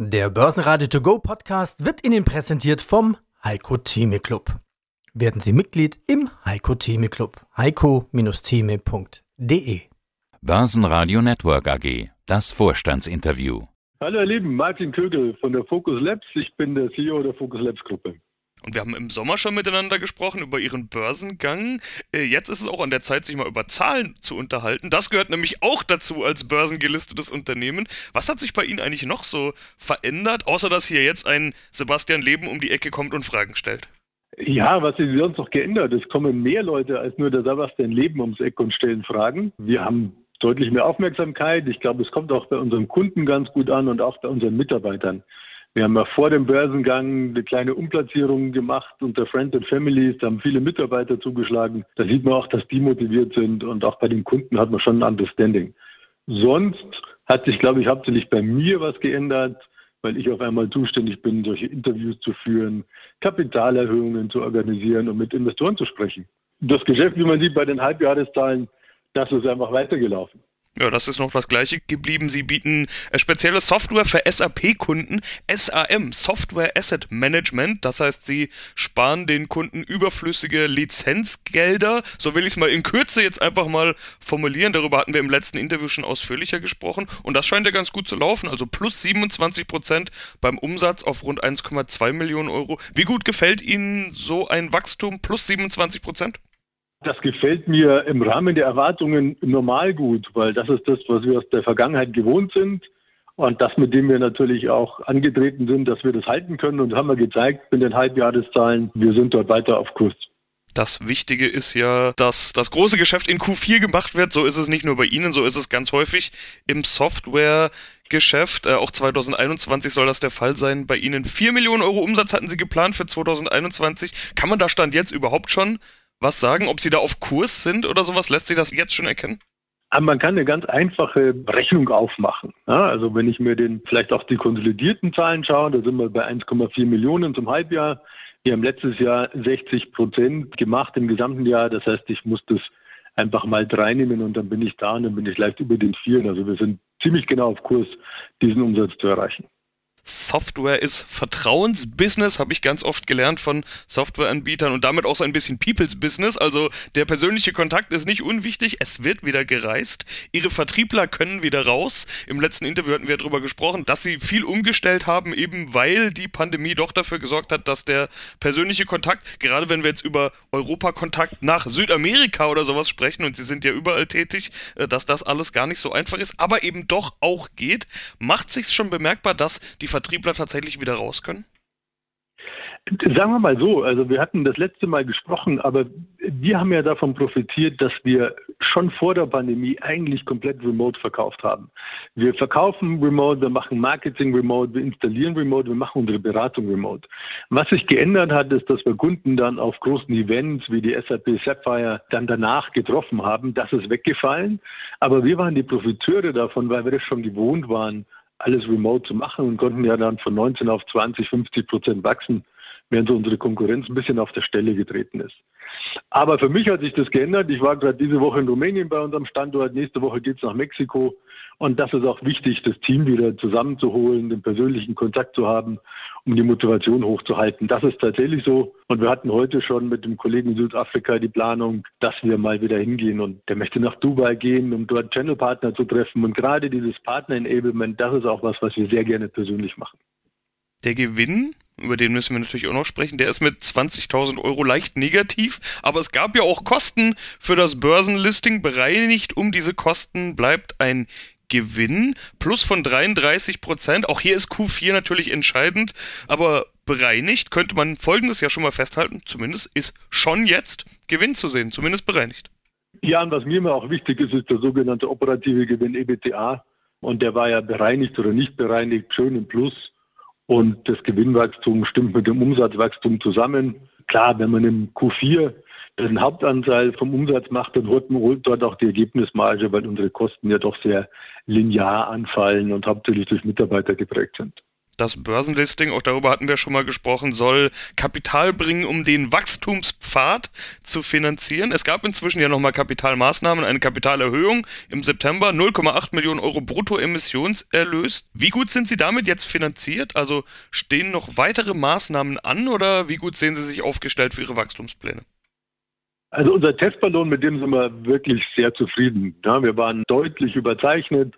Der Börsenradio To Go Podcast wird Ihnen präsentiert vom Heiko Theme Club. Werden Sie Mitglied im Heiko Theme Club. heiko-theme.de Börsenradio Network AG. Das Vorstandsinterview. Hallo ihr Lieben, Martin Kögel von der Focus Labs. Ich bin der CEO der Focus Labs Gruppe. Und wir haben im Sommer schon miteinander gesprochen über Ihren Börsengang. Äh, jetzt ist es auch an der Zeit, sich mal über Zahlen zu unterhalten. Das gehört nämlich auch dazu als börsengelistetes Unternehmen. Was hat sich bei Ihnen eigentlich noch so verändert, außer dass hier jetzt ein Sebastian Leben um die Ecke kommt und Fragen stellt? Ja, was sich sonst noch geändert? Es kommen mehr Leute als nur der Sebastian Leben ums Eck und stellen Fragen. Wir haben deutlich mehr Aufmerksamkeit. Ich glaube, es kommt auch bei unseren Kunden ganz gut an und auch bei unseren Mitarbeitern. Wir haben ja vor dem Börsengang eine kleine Umplatzierung gemacht unter Friends and Families. Da haben viele Mitarbeiter zugeschlagen. Da sieht man auch, dass die motiviert sind und auch bei den Kunden hat man schon ein Understanding. Sonst hat sich, glaube ich, hauptsächlich bei mir was geändert, weil ich auf einmal zuständig bin, solche Interviews zu führen, Kapitalerhöhungen zu organisieren und mit Investoren zu sprechen. Das Geschäft, wie man sieht bei den Halbjahreszahlen, das ist einfach weitergelaufen. Ja, das ist noch das gleiche geblieben. Sie bieten äh, spezielle Software für SAP-Kunden, SAM, Software Asset Management. Das heißt, sie sparen den Kunden überflüssige Lizenzgelder. So will ich es mal in Kürze jetzt einfach mal formulieren. Darüber hatten wir im letzten Interview schon ausführlicher gesprochen. Und das scheint ja ganz gut zu laufen. Also plus 27 Prozent beim Umsatz auf rund 1,2 Millionen Euro. Wie gut gefällt Ihnen so ein Wachstum plus 27 Prozent? Das gefällt mir im Rahmen der Erwartungen normal gut, weil das ist das, was wir aus der Vergangenheit gewohnt sind und das, mit dem wir natürlich auch angetreten sind, dass wir das halten können und haben wir gezeigt mit den Halbjahreszahlen, wir sind dort weiter auf Kurs. Das Wichtige ist ja, dass das große Geschäft in Q4 gemacht wird. So ist es nicht nur bei Ihnen, so ist es ganz häufig im Softwaregeschäft. Äh, auch 2021 soll das der Fall sein. Bei Ihnen 4 Millionen Euro Umsatz hatten Sie geplant für 2021. Kann man da Stand jetzt überhaupt schon was sagen, ob sie da auf Kurs sind oder sowas? Lässt sich das jetzt schon erkennen? Aber man kann eine ganz einfache Rechnung aufmachen. Ja, also wenn ich mir den vielleicht auch die konsolidierten Zahlen schaue, da sind wir bei 1,4 Millionen zum Halbjahr. Wir haben letztes Jahr 60 Prozent gemacht im gesamten Jahr. Das heißt, ich muss das einfach mal drei nehmen und dann bin ich da und dann bin ich leicht über den Vieren. Also wir sind ziemlich genau auf Kurs, diesen Umsatz zu erreichen. Software ist Vertrauensbusiness, habe ich ganz oft gelernt von Softwareanbietern und damit auch so ein bisschen People's Business. Also der persönliche Kontakt ist nicht unwichtig. Es wird wieder gereist. Ihre Vertriebler können wieder raus. Im letzten Interview hatten wir darüber gesprochen, dass sie viel umgestellt haben, eben weil die Pandemie doch dafür gesorgt hat, dass der persönliche Kontakt, gerade wenn wir jetzt über Europakontakt nach Südamerika oder sowas sprechen und sie sind ja überall tätig, äh, dass das alles gar nicht so einfach ist, aber eben doch auch geht, macht sich schon bemerkbar, dass die Vertriebler tatsächlich wieder raus können? Sagen wir mal so, also wir hatten das letzte Mal gesprochen, aber wir haben ja davon profitiert, dass wir schon vor der Pandemie eigentlich komplett remote verkauft haben. Wir verkaufen remote, wir machen Marketing remote, wir installieren remote, wir machen unsere Beratung remote. Was sich geändert hat, ist, dass wir Kunden dann auf großen Events wie die SAP Sapphire dann danach getroffen haben. Das ist weggefallen, aber wir waren die Profiteure davon, weil wir das schon gewohnt waren alles remote zu machen und konnten ja dann von 19 auf 20, 50 Prozent wachsen, während so unsere Konkurrenz ein bisschen auf der Stelle getreten ist. Aber für mich hat sich das geändert. Ich war gerade diese Woche in Rumänien bei unserem Standort. Nächste Woche geht es nach Mexiko. Und das ist auch wichtig, das Team wieder zusammenzuholen, den persönlichen Kontakt zu haben, um die Motivation hochzuhalten. Das ist tatsächlich so. Und wir hatten heute schon mit dem Kollegen in Südafrika die Planung, dass wir mal wieder hingehen. Und der möchte nach Dubai gehen, um dort Channel-Partner zu treffen. Und gerade dieses Partner-Enablement, das ist auch was, was wir sehr gerne persönlich machen. Der Gewinn über den müssen wir natürlich auch noch sprechen. Der ist mit 20.000 Euro leicht negativ, aber es gab ja auch Kosten für das Börsenlisting. Bereinigt um diese Kosten bleibt ein Gewinn plus von 33 Prozent. Auch hier ist Q4 natürlich entscheidend, aber bereinigt könnte man folgendes ja schon mal festhalten. Zumindest ist schon jetzt Gewinn zu sehen, zumindest bereinigt. Ja, und was mir immer auch wichtig ist, ist der sogenannte operative Gewinn EBTA. Und der war ja bereinigt oder nicht bereinigt, schön im Plus. Und das Gewinnwachstum stimmt mit dem Umsatzwachstum zusammen. Klar, wenn man im Q4 den Hauptanteil vom Umsatz macht, dann holt man dort auch die Ergebnismarge, weil unsere Kosten ja doch sehr linear anfallen und hauptsächlich durch Mitarbeiter geprägt sind. Das Börsenlisting, auch darüber hatten wir schon mal gesprochen, soll Kapital bringen, um den Wachstumspfad zu finanzieren. Es gab inzwischen ja nochmal Kapitalmaßnahmen, eine Kapitalerhöhung im September, 0,8 Millionen Euro Bruttoemissionserlös. Wie gut sind Sie damit jetzt finanziert? Also stehen noch weitere Maßnahmen an oder wie gut sehen Sie sich aufgestellt für Ihre Wachstumspläne? Also unser Testballon, mit dem sind wir wirklich sehr zufrieden. Ja, wir waren deutlich überzeichnet.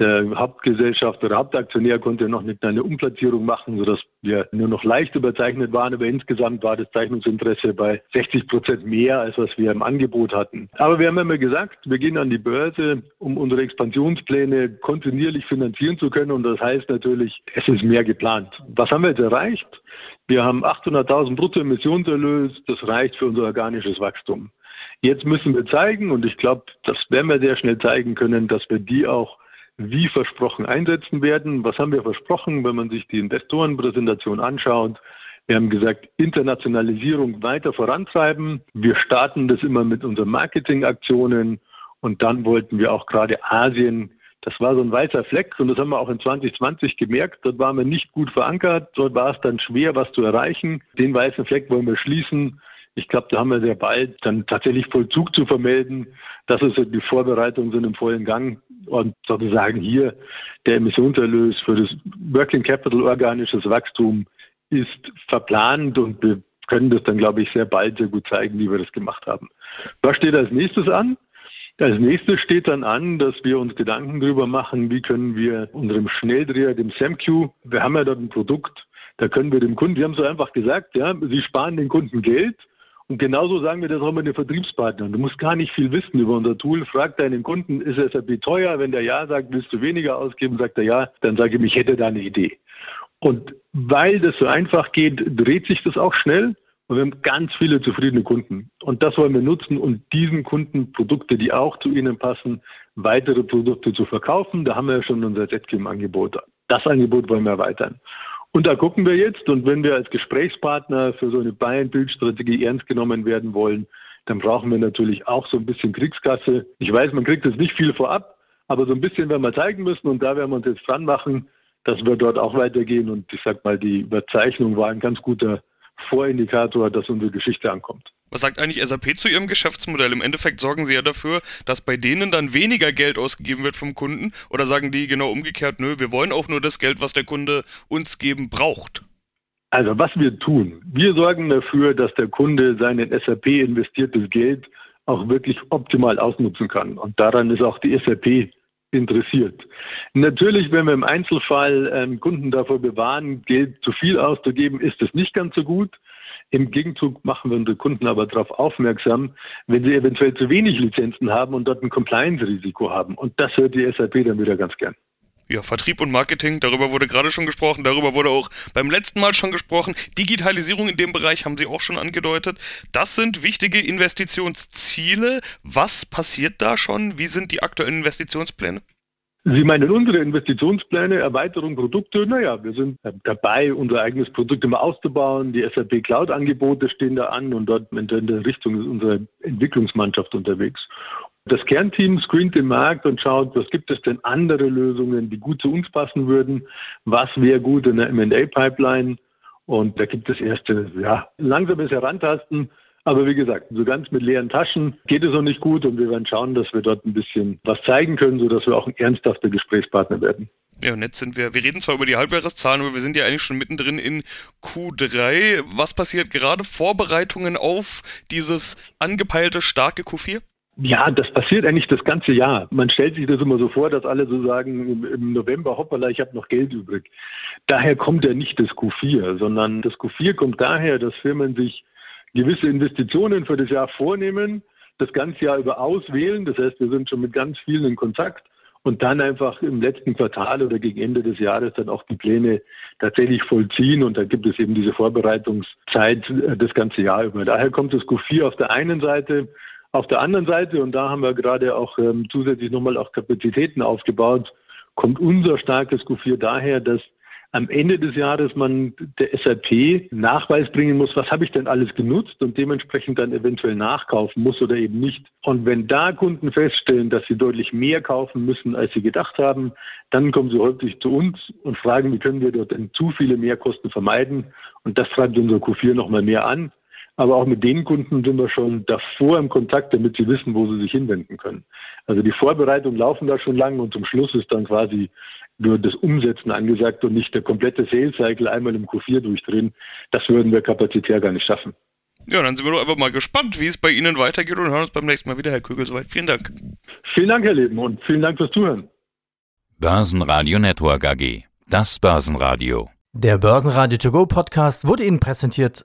Der Hauptgesellschaft oder Hauptaktionär konnte noch nicht eine Umplatzierung machen, sodass wir nur noch leicht überzeichnet waren. Aber insgesamt war das Zeichnungsinteresse bei 60 Prozent mehr, als was wir im Angebot hatten. Aber wir haben immer gesagt, wir gehen an die Börse, um unsere Expansionspläne kontinuierlich finanzieren zu können. Und das heißt natürlich, es ist mehr geplant. Was haben wir jetzt erreicht? Wir haben 800.000 Bruttoemissionserlös. Das reicht für unser organisches Wachstum. Jetzt müssen wir zeigen, und ich glaube, das werden wir sehr schnell zeigen können, dass wir die auch wie versprochen einsetzen werden. Was haben wir versprochen, wenn man sich die Investorenpräsentation anschaut? Wir haben gesagt, Internationalisierung weiter vorantreiben. Wir starten das immer mit unseren Marketingaktionen und dann wollten wir auch gerade Asien, das war so ein weißer Fleck und das haben wir auch in 2020 gemerkt. Dort waren wir nicht gut verankert, dort war es dann schwer, was zu erreichen. Den weißen Fleck wollen wir schließen ich glaube, da haben wir sehr bald dann tatsächlich Vollzug zu vermelden. Das ist die Vorbereitungen sind im vollen Gang und sozusagen hier der Emissionserlös für das Working Capital organisches Wachstum ist verplant und wir können das dann, glaube ich, sehr bald sehr gut zeigen, wie wir das gemacht haben. Was steht als nächstes an? Als nächstes steht dann an, dass wir uns Gedanken darüber machen, wie können wir unserem Schnelldreher, dem SamQ, wir haben ja dort ein Produkt, da können wir dem Kunden, wir haben so einfach gesagt, ja, sie sparen den Kunden Geld und genauso sagen wir das auch mit den Vertriebspartnern. Du musst gar nicht viel wissen über unser Tool. Frag deinen Kunden, ist SAP teuer? Wenn der Ja sagt, willst du weniger ausgeben? Sagt er Ja, dann sage ich, ich hätte da eine Idee. Und weil das so einfach geht, dreht sich das auch schnell. Und wir haben ganz viele zufriedene Kunden. Und das wollen wir nutzen, um diesen Kunden Produkte, die auch zu ihnen passen, weitere Produkte zu verkaufen. Da haben wir ja schon unser ZKIM-Angebot. Das Angebot wollen wir erweitern. Und da gucken wir jetzt, und wenn wir als Gesprächspartner für so eine Buy-and-Build-Strategie ernst genommen werden wollen, dann brauchen wir natürlich auch so ein bisschen Kriegskasse. Ich weiß, man kriegt jetzt nicht viel vorab, aber so ein bisschen werden wir zeigen müssen und da werden wir uns jetzt dran machen, dass wir dort auch weitergehen. Und ich sag mal, die Überzeichnung war ein ganz guter Vorindikator, dass unsere Geschichte ankommt. Was sagt eigentlich SAP zu ihrem Geschäftsmodell? Im Endeffekt sorgen sie ja dafür, dass bei denen dann weniger Geld ausgegeben wird vom Kunden oder sagen die genau umgekehrt, nö, wir wollen auch nur das Geld, was der Kunde uns geben braucht? Also was wir tun, wir sorgen dafür, dass der Kunde sein in SAP investiertes Geld auch wirklich optimal ausnutzen kann. Und daran ist auch die SAP interessiert. Natürlich, wenn wir im Einzelfall ähm, Kunden davor bewahren, Geld zu viel auszugeben, ist das nicht ganz so gut. Im Gegenzug machen wir unsere Kunden aber darauf aufmerksam, wenn sie eventuell zu wenig Lizenzen haben und dort ein Compliance-Risiko haben. Und das hört die SAP dann wieder ganz gern. Ja, Vertrieb und Marketing, darüber wurde gerade schon gesprochen, darüber wurde auch beim letzten Mal schon gesprochen. Digitalisierung in dem Bereich haben Sie auch schon angedeutet. Das sind wichtige Investitionsziele. Was passiert da schon? Wie sind die aktuellen Investitionspläne? Sie meinen unsere Investitionspläne, Erweiterung, Produkte? Naja, wir sind dabei, unser eigenes Produkt immer auszubauen. Die SAP Cloud-Angebote stehen da an und dort in der Richtung ist unsere Entwicklungsmannschaft unterwegs. Das Kernteam screent den Markt und schaut, was gibt es denn andere Lösungen, die gut zu uns passen würden? Was wäre gut in der M&A-Pipeline? Und da gibt es erste, ja, langsames Herantasten. Aber wie gesagt, so ganz mit leeren Taschen geht es noch nicht gut und wir werden schauen, dass wir dort ein bisschen was zeigen können, sodass wir auch ein ernsthafter Gesprächspartner werden. Ja, und jetzt sind wir, wir reden zwar über die Halbjahreszahlen, aber wir sind ja eigentlich schon mittendrin in Q3. Was passiert gerade? Vorbereitungen auf dieses angepeilte starke Q4? Ja, das passiert eigentlich das ganze Jahr. Man stellt sich das immer so vor, dass alle so sagen, im November, hoppala, ich habe noch Geld übrig. Daher kommt ja nicht das Q4, sondern das Q4 kommt daher, dass Firmen sich gewisse Investitionen für das Jahr vornehmen, das ganze Jahr über auswählen. Das heißt, wir sind schon mit ganz vielen in Kontakt und dann einfach im letzten Quartal oder gegen Ende des Jahres dann auch die Pläne tatsächlich vollziehen. Und da gibt es eben diese Vorbereitungszeit äh, das ganze Jahr über. Daher kommt das Q4 auf der einen Seite. Auf der anderen Seite, und da haben wir gerade auch ähm, zusätzlich nochmal auch Kapazitäten aufgebaut, kommt unser starkes Q4 daher, dass am Ende des Jahres man der SAP Nachweis bringen muss, was habe ich denn alles genutzt und dementsprechend dann eventuell nachkaufen muss oder eben nicht. Und wenn da Kunden feststellen, dass sie deutlich mehr kaufen müssen, als sie gedacht haben, dann kommen sie häufig zu uns und fragen, wie können wir dort denn zu viele Mehrkosten vermeiden. Und das treibt unser Q4 nochmal mehr an. Aber auch mit den Kunden sind wir schon davor im Kontakt, damit sie wissen, wo sie sich hinwenden können. Also die Vorbereitungen laufen da schon lang und zum Schluss ist dann quasi nur das Umsetzen angesagt und nicht der komplette Sales Cycle einmal im Q4 durchdrehen. Das würden wir kapazitär gar nicht schaffen. Ja, dann sind wir doch einfach mal gespannt, wie es bei Ihnen weitergeht und hören uns beim nächsten Mal wieder, Herr Kügel. Soweit. Vielen Dank. Vielen Dank, Herr Leben, und vielen Dank fürs Zuhören. Börsenradio Network AG. Das Börsenradio. Der Börsenradio To Go Podcast wurde Ihnen präsentiert